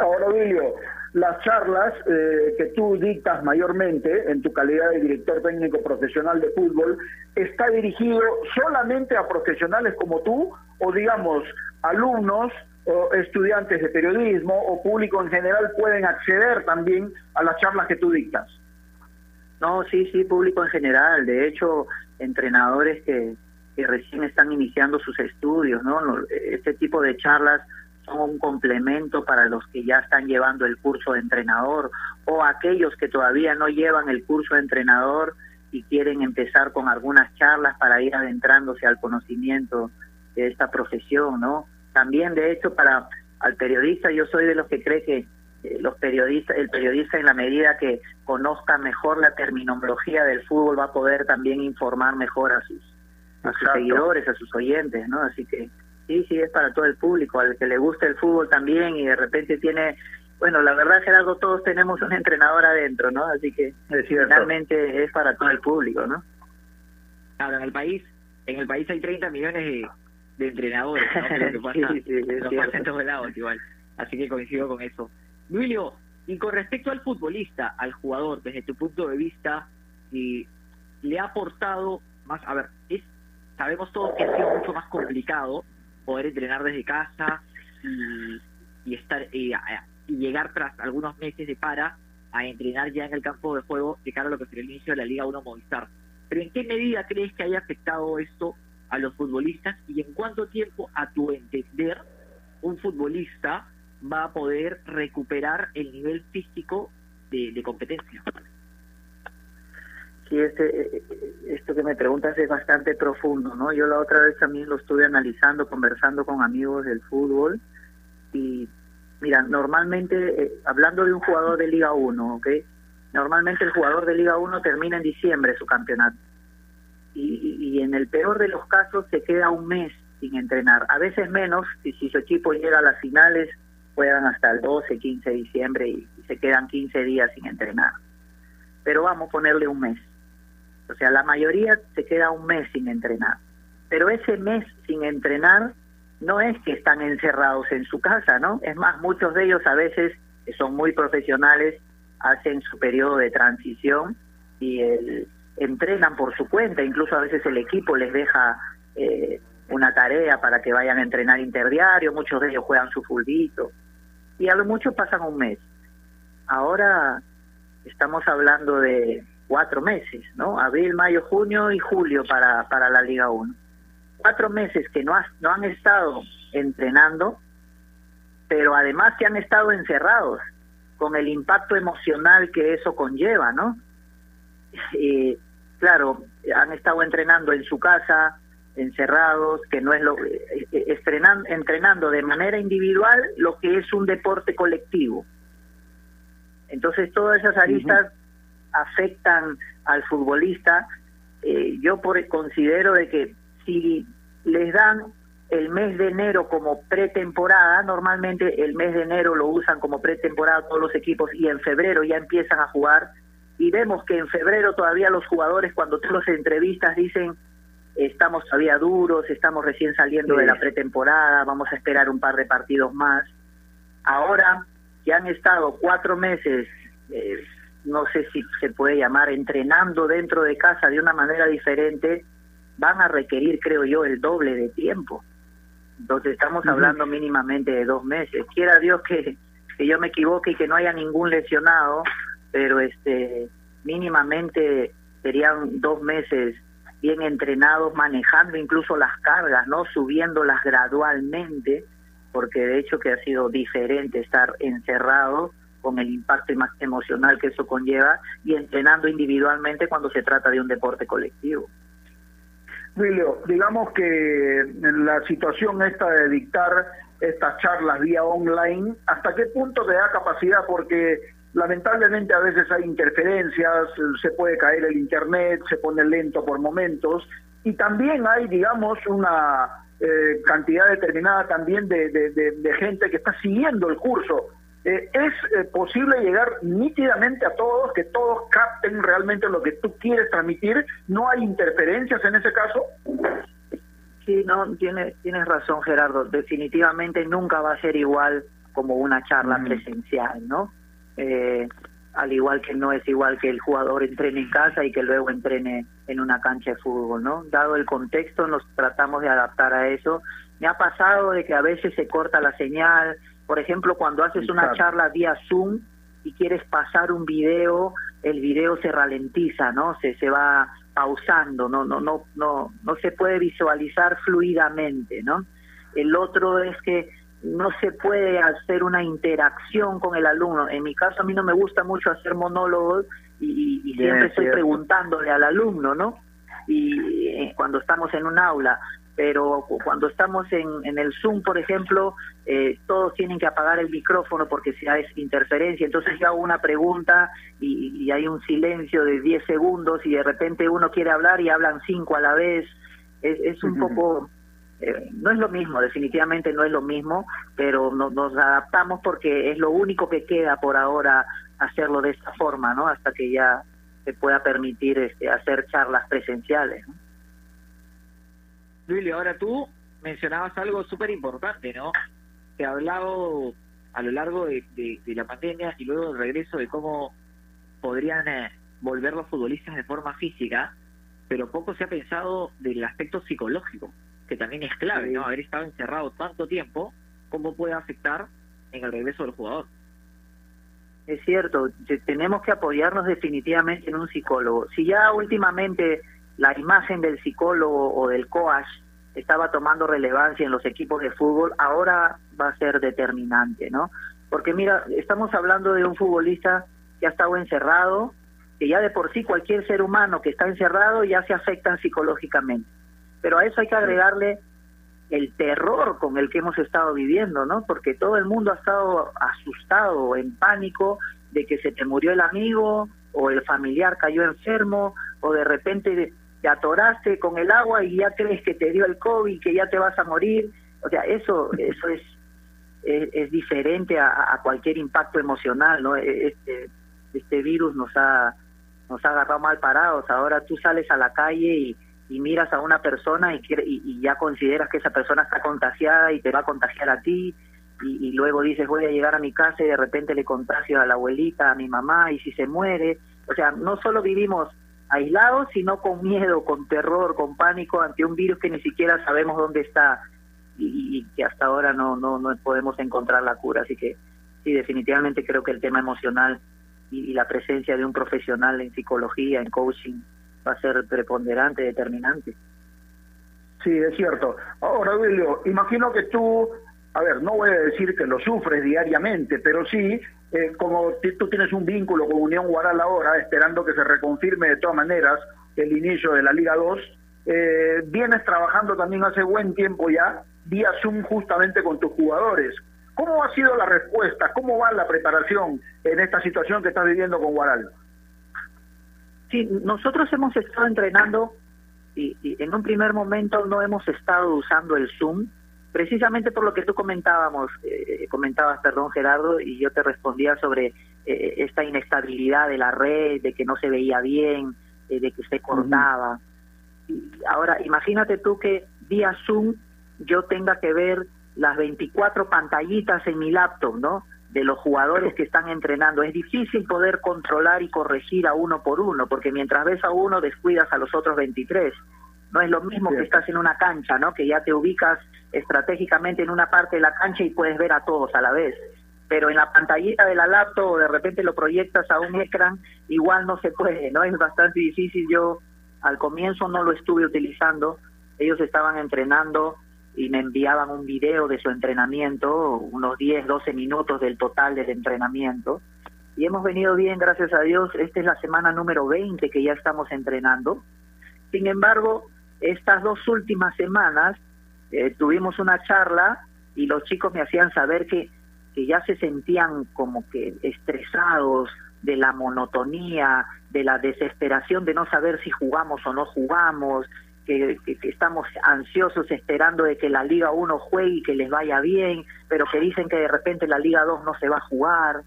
Ahora, Vilio, las charlas eh, que tú dictas mayormente en tu calidad de director técnico profesional de fútbol, ¿está dirigido solamente a profesionales como tú o, digamos, alumnos o estudiantes de periodismo o público en general pueden acceder también a las charlas que tú dictas? No, sí, sí, público en general. De hecho, entrenadores que, que recién están iniciando sus estudios, ¿no? Este tipo de charlas son un complemento para los que ya están llevando el curso de entrenador o aquellos que todavía no llevan el curso de entrenador y quieren empezar con algunas charlas para ir adentrándose al conocimiento de esta profesión, ¿no? También, de hecho, para al periodista, yo soy de los que cree que eh, los periodistas, el periodista en la medida que conozca mejor la terminología del fútbol va a poder también informar mejor a sus a sus seguidores, a sus oyentes, ¿no? Así que sí, sí, es para todo el público, al que le gusta el fútbol también y de repente tiene, bueno, la verdad Gerardo, todos tenemos un entrenador adentro, ¿no? Así que finalmente es para todo el público, ¿no? Claro, en el país, en el país hay 30 millones de, entrenadores, ¿no? que sí, sí, pasa en todos lados igual, así que coincido con eso. Luilio, y con respecto al futbolista, al jugador, desde tu punto de vista, y le ha aportado más, a ver, es sabemos todos que ha sido mucho más complicado poder entrenar desde casa y, estar y, llegar tras algunos meses de para a entrenar ya en el campo de juego de cara a lo que será el inicio de la Liga 1 Movistar. Pero ¿en qué medida crees que haya afectado esto a los futbolistas y en cuánto tiempo, a tu entender, un futbolista va a poder recuperar el nivel físico de competencia? Sí, este, esto que me preguntas es bastante profundo, ¿no? Yo la otra vez también lo estuve analizando, conversando con amigos del fútbol y mira, normalmente, eh, hablando de un jugador de Liga 1, ¿ok? Normalmente el jugador de Liga 1 termina en diciembre su campeonato y, y, en el peor de los casos se queda un mes sin entrenar. A veces menos, y si su equipo llega a las finales, juegan hasta el 12, 15 de diciembre y, se quedan 15 días sin entrenar. Pero vamos a ponerle un mes. O sea, la mayoría se queda un mes sin entrenar. Pero ese mes sin entrenar no es que están encerrados en su casa, ¿no? Es más, muchos de ellos a veces, que son muy profesionales, hacen su periodo de transición y el, entrenan por su cuenta, incluso a veces el equipo les deja eh, una tarea para que vayan a entrenar interdiario, muchos de ellos juegan su fulbito y a lo mucho pasan un mes. Ahora estamos hablando de cuatro meses, ¿no? Abril, mayo, junio y julio para, para la Liga 1. Cuatro meses que no, no han estado entrenando, pero además que han estado encerrados con el impacto emocional que eso conlleva, ¿no? Eh, claro, han estado entrenando en su casa, encerrados, que no es lo eh, eh, estrenan, entrenando de manera individual lo que es un deporte colectivo. Entonces todas esas aristas afectan al futbolista. Eh, yo por considero de que si les dan el mes de enero como pretemporada, normalmente el mes de enero lo usan como pretemporada todos los equipos y en febrero ya empiezan a jugar y vemos que en febrero todavía los jugadores cuando tú los entrevistas dicen estamos todavía duros, estamos recién saliendo de la pretemporada, vamos a esperar un par de partidos más. Ahora que han estado cuatro meses, eh, no sé si se puede llamar, entrenando dentro de casa de una manera diferente, van a requerir, creo yo, el doble de tiempo. Entonces estamos hablando mínimamente de dos meses. Quiera Dios que, que yo me equivoque y que no haya ningún lesionado, pero este mínimamente serían dos meses bien entrenados, manejando incluso las cargas, ¿no? Subiéndolas gradualmente, porque de hecho que ha sido diferente estar encerrado con el impacto emocional que eso conlleva y entrenando individualmente cuando se trata de un deporte colectivo. Wilio, digamos que la situación esta de dictar estas charlas vía online, ¿hasta qué punto te da capacidad? Porque Lamentablemente a veces hay interferencias, se puede caer el internet, se pone lento por momentos y también hay, digamos, una eh, cantidad determinada también de, gente que está siguiendo el curso. Eh, ¿Es eh, posible llegar nítidamente a todos, que todos capten realmente lo que tú quieres transmitir? ¿No hay interferencias en ese caso? Sí, no, tienes, tienes razón Gerardo, definitivamente nunca va a ser igual como una charla mm. presencial, ¿no? eh, al igual que no es igual que el jugador entrene en casa y que luego entrene en una cancha de fútbol, ¿no? Dado el contexto, nos tratamos de adaptar a eso. Me ha pasado de que a veces se corta la señal, por ejemplo, cuando haces una charla vía Zoom y quieres pasar un video, el video se ralentiza, ¿no? Se se va pausando, no no no no no se puede visualizar fluidamente, ¿no? El otro es que no se puede hacer una interacción con el alumno. En mi caso a mí no me gusta mucho hacer monólogos y, siempre estoy preguntándole al alumno, ¿no? Y eh, cuando estamos en un aula, pero cuando estamos en, en el Zoom, por ejemplo, eh, todos tienen que apagar el micrófono porque si hay interferencia. Entonces yo hago una pregunta y, hay un silencio de 10 segundos y de repente uno quiere hablar y hablan cinco a la vez. Es, es un poco eh, no es lo mismo, definitivamente no es lo mismo, pero nos adaptamos porque es lo único que queda por ahora hacerlo de esta forma, ¿no? Hasta que ya se pueda permitir este, hacer charlas presenciales. ¿no? Ahora tú mencionabas algo súper importante, ¿no? Se ha hablado a lo largo de, la pandemia y luego del regreso de cómo podrían eh, volver los futbolistas de forma física, pero poco se ha pensado del aspecto psicológico que también es clave, ¿no? Haber estado encerrado tanto tiempo, ¿cómo puede afectar en el regreso del jugador? Es cierto, tenemos que apoyarnos definitivamente en un psicólogo. Si ya últimamente la imagen del psicólogo o del coach estaba tomando relevancia en los equipos de fútbol, ahora va a ser determinante, ¿no? Porque mira, estamos hablando de un futbolista que ha estado encerrado, que ya de por sí cualquier ser humano que está encerrado ya se afecta psicológicamente pero a eso hay que agregarle el terror con el que hemos estado viviendo, ¿no? Porque todo el mundo ha estado asustado, en pánico de que se te murió el amigo o el familiar cayó enfermo o de repente te atoraste con el agua y ya crees que te dio el COVID, que ya te vas a morir. O sea, eso, eso es, es, diferente a, cualquier impacto emocional, ¿no? E, este, este virus nos ha, nos ha agarrado mal parados. Ahora tú sales a la calle y, y miras a una persona y, y, ya consideras que esa persona está contagiada y te va a contagiar a ti. Y, y, luego dices voy a llegar a mi casa y de repente le contagio a la abuelita, a mi mamá y si se muere. O sea, no solo vivimos aislados, sino con miedo, con terror, con pánico ante un virus que ni siquiera sabemos dónde está y, que hasta ahora no, no, no podemos encontrar la cura. Así que sí, definitivamente creo que el tema emocional y, la presencia de un profesional en psicología, en coaching, va a ser preponderante, determinante. Sí, es cierto. Ahora, Julio, imagino que tú, a ver, no voy a decir que lo sufres diariamente, pero sí, eh, como tú tienes un vínculo con Unión Guaral ahora, esperando que se reconfirme de todas maneras el inicio de la Liga 2, eh, vienes trabajando también hace buen tiempo ya, vía Zoom justamente con tus jugadores. ¿Cómo ha sido la respuesta? ¿Cómo va la preparación en esta situación que estás viviendo con Guaral? Sí, nosotros hemos estado entrenando y, en un primer momento no hemos estado usando el Zoom, precisamente por lo que tú comentábamos, eh, comentabas, perdón Gerardo, y yo te respondía sobre eh, esta inestabilidad de la red, de que no se veía bien, eh, de que se cortaba. ahora, imagínate tú que vía Zoom yo tenga que ver las 24 pantallitas en mi laptop, ¿no? De los jugadores que están entrenando. Es difícil poder controlar y corregir a uno por uno, porque mientras ves a uno descuidas a los otros 23. No es lo mismo que estás en una cancha, ¿no? Que ya te ubicas estratégicamente en una parte de la cancha y puedes ver a todos a la vez. Pero en la pantallita de la laptop de repente lo proyectas a un ecran, igual no se puede, ¿no? Es bastante difícil. Yo al comienzo no lo estuve utilizando. Ellos estaban entrenando y me enviaban un video de su entrenamiento, unos 10, 12 minutos del total del entrenamiento. Y hemos venido bien, gracias a Dios. Esta es la semana número 20 que ya estamos entrenando. Sin embargo, estas dos últimas semanas eh, tuvimos una charla y los chicos me hacían saber que, que ya se sentían como que estresados de la monotonía, de la desesperación de no saber si jugamos o no jugamos, que, estamos ansiosos esperando de que la Liga 1 juegue y que les vaya bien, pero que dicen que de repente la Liga 2 no se va a jugar.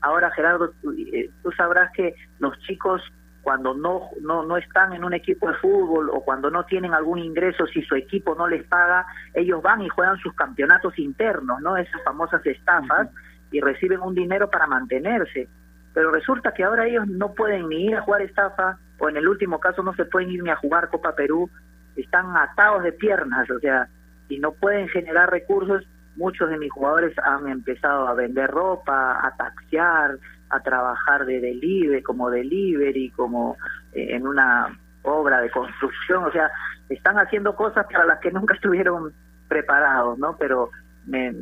Ahora, Gerardo, tú, eh, sabrás que los chicos cuando no, no, no están en un equipo de fútbol o cuando no tienen algún ingreso, si su equipo no les paga, ellos van y juegan sus campeonatos internos, ¿no? Esas famosas estafas y reciben un dinero para mantenerse. Pero resulta que ahora ellos no pueden ni ir a jugar estafa, o en el último caso no se pueden ir ni a jugar Copa Perú, están atados de piernas, o sea, y no pueden generar recursos. Muchos de mis jugadores han empezado a vender ropa, a taxiar, a trabajar de delivery, como delivery, como eh, en una obra de construcción, o sea, están haciendo cosas para las que nunca estuvieron preparados, ¿no? Pero me,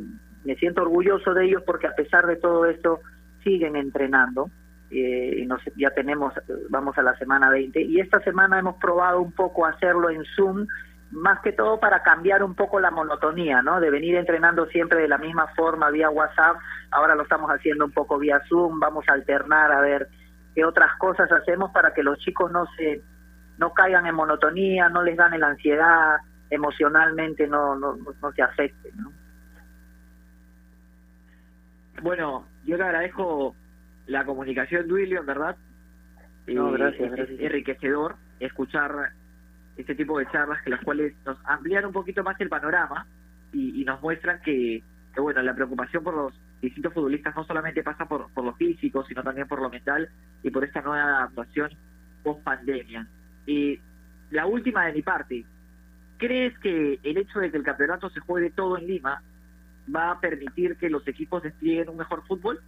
me siento orgulloso de ellos porque a pesar de todo esto siguen entrenando eh, y nos, ya tenemos, vamos a la semana 20, y esta semana hemos probado un poco hacerlo en Zoom, más que todo para cambiar un poco la monotonía, ¿no? De venir entrenando siempre de la misma forma vía WhatsApp, ahora lo estamos haciendo un poco vía Zoom, vamos a alternar a ver qué otras cosas hacemos para que los chicos no se no caigan en monotonía, no les gane la ansiedad, emocionalmente no no, no se afecten, ¿no? Bueno, yo le agradezco la comunicación, Duilio, en verdad. No, gracias, es, enriquecedor escuchar este tipo de charlas que las cuales nos amplían un poquito más el panorama y, nos muestran que, que, bueno, la preocupación por los distintos futbolistas no solamente pasa por, por lo físico, sino también por lo mental y por esta nueva adaptación post pandemia. Y la última de mi parte, ¿crees que el hecho de que el campeonato se juegue todo en Lima va a permitir que los equipos desplieguen un mejor fútbol?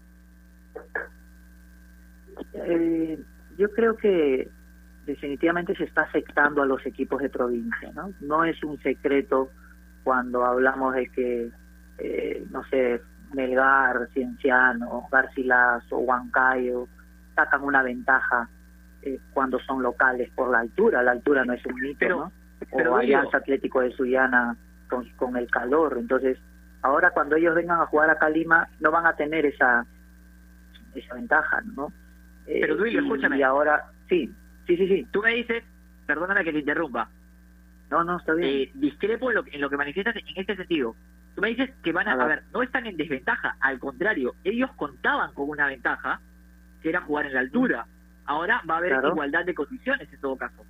Eh, yo creo que definitivamente se está afectando a los equipos de provincia, ¿no? No es un secreto cuando hablamos de que, eh, no sé, Melgar, Cienciano, Garcilaso, Huancayo sacan una ventaja eh, cuando son locales por la altura. La altura no es un mito, ¿no? O Alianza Atlético de Suyana con, con el calor. Entonces, ahora cuando ellos vengan a jugar a Lima no van a tener esa esa ventaja, ¿no? Pero Duilio, escúchame. Y ahora, sí, sí, sí, sí. Tú me dices, perdóname que te interrumpa. No, no, está bien. Eh, discrepo en lo, en lo que manifiestas en este sentido. Tú me dices que van a, a ver, no están en desventaja, al contrario, ellos contaban con una ventaja, que era jugar en la altura. Ahora va a haber igualdad de condiciones en todo caso.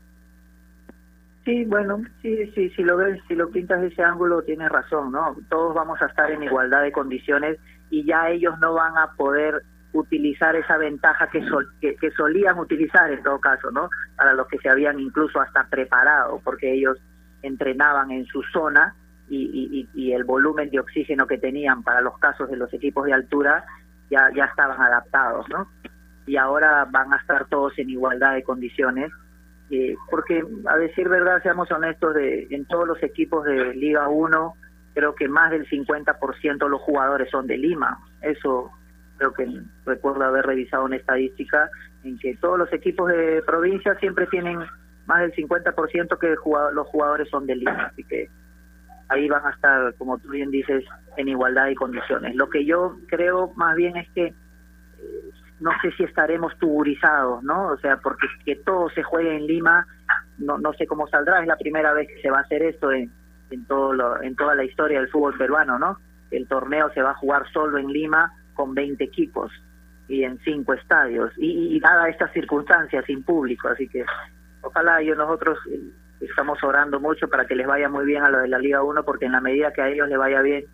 Sí, bueno, sí, sí, si lo ves, si lo pintas de ese ángulo, tienes razón, ¿no? Todos vamos a estar en igualdad de condiciones y ya ellos no van a poder utilizar esa ventaja que, que, solían utilizar en todo caso, ¿no? Para los que se habían incluso hasta preparado, porque ellos entrenaban en su zona y, y, el volumen de oxígeno que tenían para los casos de los equipos de altura ya, ya estaban adaptados, ¿no? Y ahora van a estar todos en igualdad de condiciones eh, porque a decir verdad, seamos honestos, de, en todos los equipos de Liga 1, creo que más del 50% de los jugadores son de Lima. Eso creo que recuerdo haber revisado una estadística en que todos los equipos de provincia siempre tienen más del 50% que los jugadores son de Lima. Así que ahí van a estar, como tú bien dices, en igualdad de condiciones. Lo que yo creo más bien es que no sé si estaremos tuburizados, ¿no? O sea, porque que todo se juegue en Lima, no, no sé cómo saldrá, es la primera vez que se va a hacer esto en, en, todo lo, en toda la historia del fútbol peruano, ¿no? El torneo se va a jugar solo en Lima con 20 equipos y en cinco estadios, y, y dada estas circunstancias sin público, así que ojalá yo nosotros eh, estamos orando mucho para que les vaya muy bien a lo de la Liga 1, porque en la medida que a ellos les vaya bien,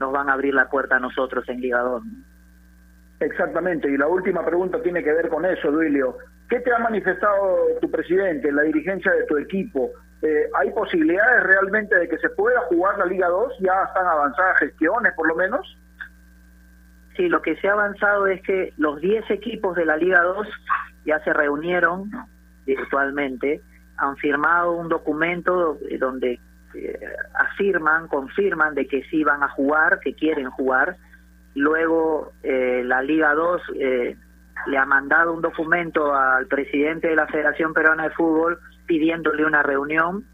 nos van a abrir la puerta a nosotros en Liga 2. Exactamente, y la última pregunta tiene que ver con eso, Duilio. ¿Qué te ha manifestado tu presidente, la dirigencia de tu equipo? Eh, ¿Hay posibilidades realmente de que se pueda jugar la Liga 2? ¿Ya están avanzadas gestiones, por lo menos? Sí, lo que se ha avanzado es que los 10 equipos de la Liga 2 ya se reunieron virtualmente, han firmado un documento donde eh, afirman, confirman de que sí van a jugar, que quieren jugar, Luego eh, la Liga 2 eh, le ha mandado un documento al presidente de la Federación Peruana de Fútbol pidiéndole una reunión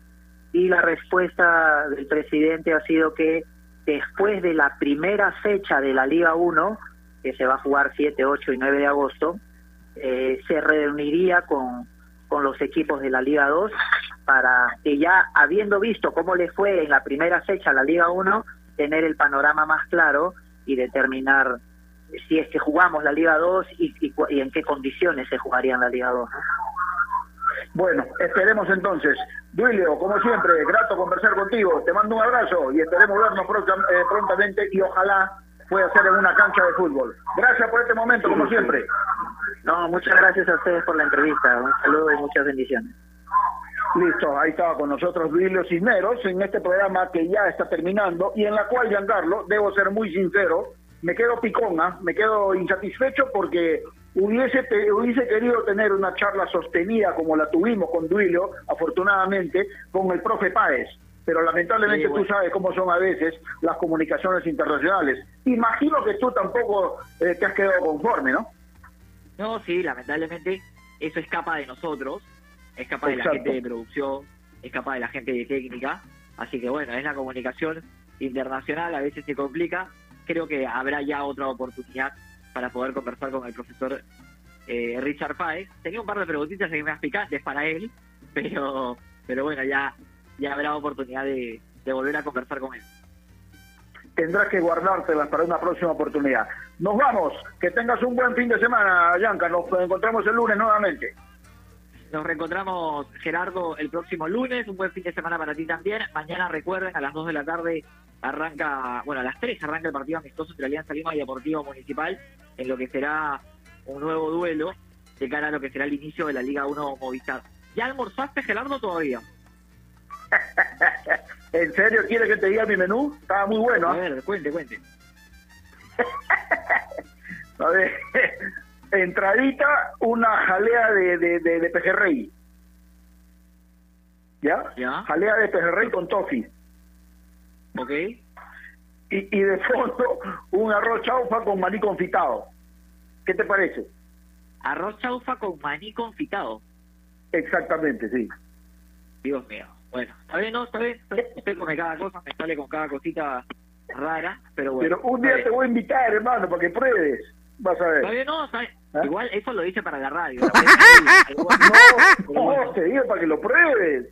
y la respuesta del presidente ha sido que después de la primera fecha de la Liga 1, que se va a jugar 7, 8 y 9 de agosto, eh, se reuniría con, con los equipos de la Liga 2 para que ya habiendo visto cómo le fue en la primera fecha la Liga 1, tener el panorama más claro y determinar si es que jugamos la Liga 2 y, y, en qué condiciones se jugaría en la Liga 2. Bueno, esperemos entonces. Duilio, como siempre, grato conversar contigo. Te mando un abrazo y esperemos vernos eh, prontamente y ojalá pueda ser en una cancha de fútbol. Gracias por este momento, como siempre. No, muchas gracias a ustedes por la entrevista. Un saludo y muchas bendiciones. Listo, ahí estaba con nosotros Duilio Cisneros en este programa que ya está terminando y en la cual, Giancarlo, debo ser muy sincero, me quedo picona, me quedo insatisfecho porque hubiese, hubiese querido tener una charla sostenida como la tuvimos con Duilio, afortunadamente, con el profe Páez. Pero lamentablemente tú sabes cómo son a veces las comunicaciones internacionales. Imagino que tú tampoco eh, te has quedado conforme, ¿no? No, sí, lamentablemente eso escapa de nosotros es capaz de la gente de producción, es capaz de la gente de técnica, así que bueno, es la comunicación internacional, a veces se complica, creo que habrá ya otra oportunidad para poder conversar con el profesor eh, Richard Páez. Tenía un par de preguntitas picantes para él, pero pero bueno, ya, ya habrá oportunidad de, de volver a conversar con él tendrás que guardártelas para una próxima oportunidad. Nos vamos, que tengas un buen fin de semana, Yanka, nos encontramos el lunes nuevamente. Nos reencontramos, Gerardo, el próximo lunes. Un buen fin de semana para ti también. Mañana, recuerden, a las 2 de la tarde arranca, bueno, a las 3 arranca el partido amistoso entre Alianza Lima y Deportivo Municipal, en lo que será un nuevo duelo de cara a lo que será el inicio de la Liga 1 Movistar. ¿Ya almorzaste, Gerardo, todavía? ¿En serio quieres que te diga mi menú? Estaba muy bueno. A ¿ah? ver, cuente, cuente. a ver, entradita, una jalea de, de, de, pejerrey. ¿Ya? ¿Ya? Jalea de pejerrey con tofi. Ok. Y, y de fondo, un arroz chaufa con maní confitado. ¿Qué te parece? Arroz chaufa con maní confitado. Exactamente, sí. Dios mío. Bueno, está bien, ¿no? Está bien. Usted come cada cosa, me sale con cada cosita rara, pero bueno. Pero un día te voy a invitar, hermano, para que pruebes. Vas a ver. Está bien, no, está ¿Ah? Igual eso lo dice para la radio. no, no, te digo para que lo pruebes.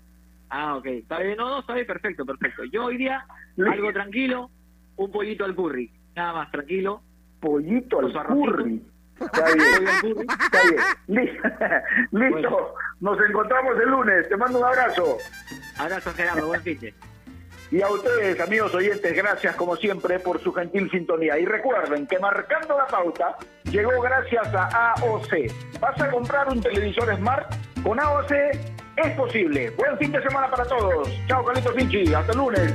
Ah, ok. Está bien, no, no, está bien, perfecto, perfecto. Yo hoy día algo tranquilo, un pollito al curry. Nada más, tranquilo. Pollito al curry. Está bien, está bien. Listo. Nos encontramos el lunes. Te mando un abrazo. Abrazo, Gerardo. Buen fin. Y a ustedes, amigos oyentes, gracias como siempre por su gentil sintonía. Y recuerden que marcando la pauta llegó gracias a AOC. ¿Vas a comprar un televisor Smart? Con AOC es posible. Buen fin de semana para todos. Chao, Carlitos Finchi. Hasta el lunes.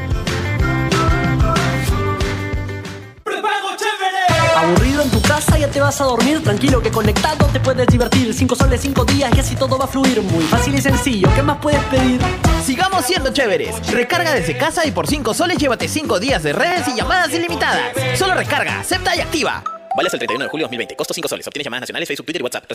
En tu casa, ya te vas a dormir. Tranquilo que conectado te puedes divertir. Cinco soles, cinco días y así todo va a fluir. Muy fácil y sencillo. ¿Qué más puedes pedir? Sigamos siendo chéveres. Recarga desde casa y por 5 soles llévate 5 días de redes y llamadas ilimitadas. Solo recarga, acepta y activa. Vale el 31 de julio de 2020. Costo 5 soles. Obtienes llamadas nacionales, Facebook, Twitter y WhatsApp.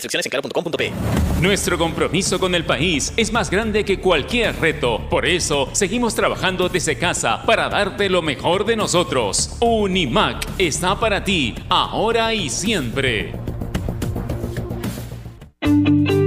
En. Nuestro compromiso con el país es más grande que cualquier reto. Por eso, seguimos trabajando desde casa para darte lo mejor de nosotros. Unimac está para ti, ahora y siempre.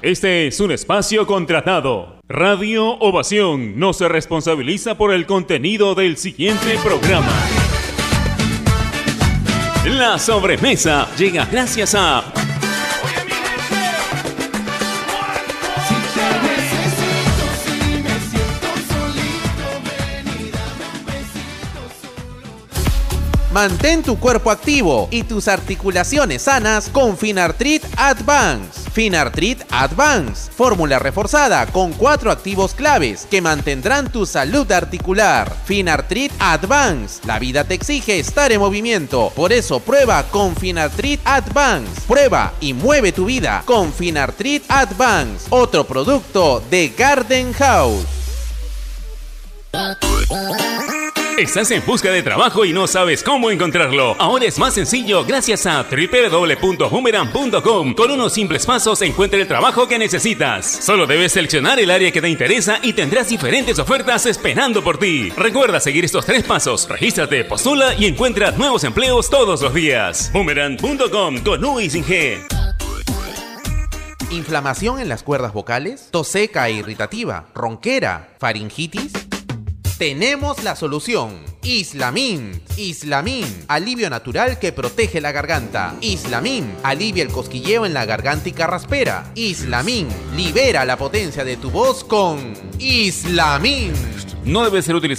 Este es un espacio contratado. Radio Ovación no se responsabiliza por el contenido del siguiente programa. La sobremesa llega gracias a Mantén tu cuerpo activo y tus articulaciones sanas con Finartrit Advance. Finartrit Advance, fórmula reforzada con cuatro activos claves que mantendrán tu salud articular. Finartrit Advance, la vida te exige estar en movimiento, por eso prueba con Finartrit Advance. Prueba y mueve tu vida con Finartrit Advance, otro producto de Garden House. Estás en busca de trabajo y no sabes cómo encontrarlo. Ahora es más sencillo gracias a www.boomerang.com. Con unos simples pasos encuentra el trabajo que necesitas. Solo debes seleccionar el área que te interesa y tendrás diferentes ofertas esperando por ti. Recuerda seguir estos tres pasos. Regístrate, postula y encuentra nuevos empleos todos los días. Boomerang.com con U y sin G. ¿Inflamación en las cuerdas vocales? ¿Tos seca e irritativa? ¿Ronquera? ¿Faringitis? Tenemos la solución. Islamin. Islamin. Alivio natural que protege la garganta. Islamin. Alivia el cosquilleo en la garganta y carraspera. Islamin. Libera la potencia de tu voz con Islamin. No debe ser utilizado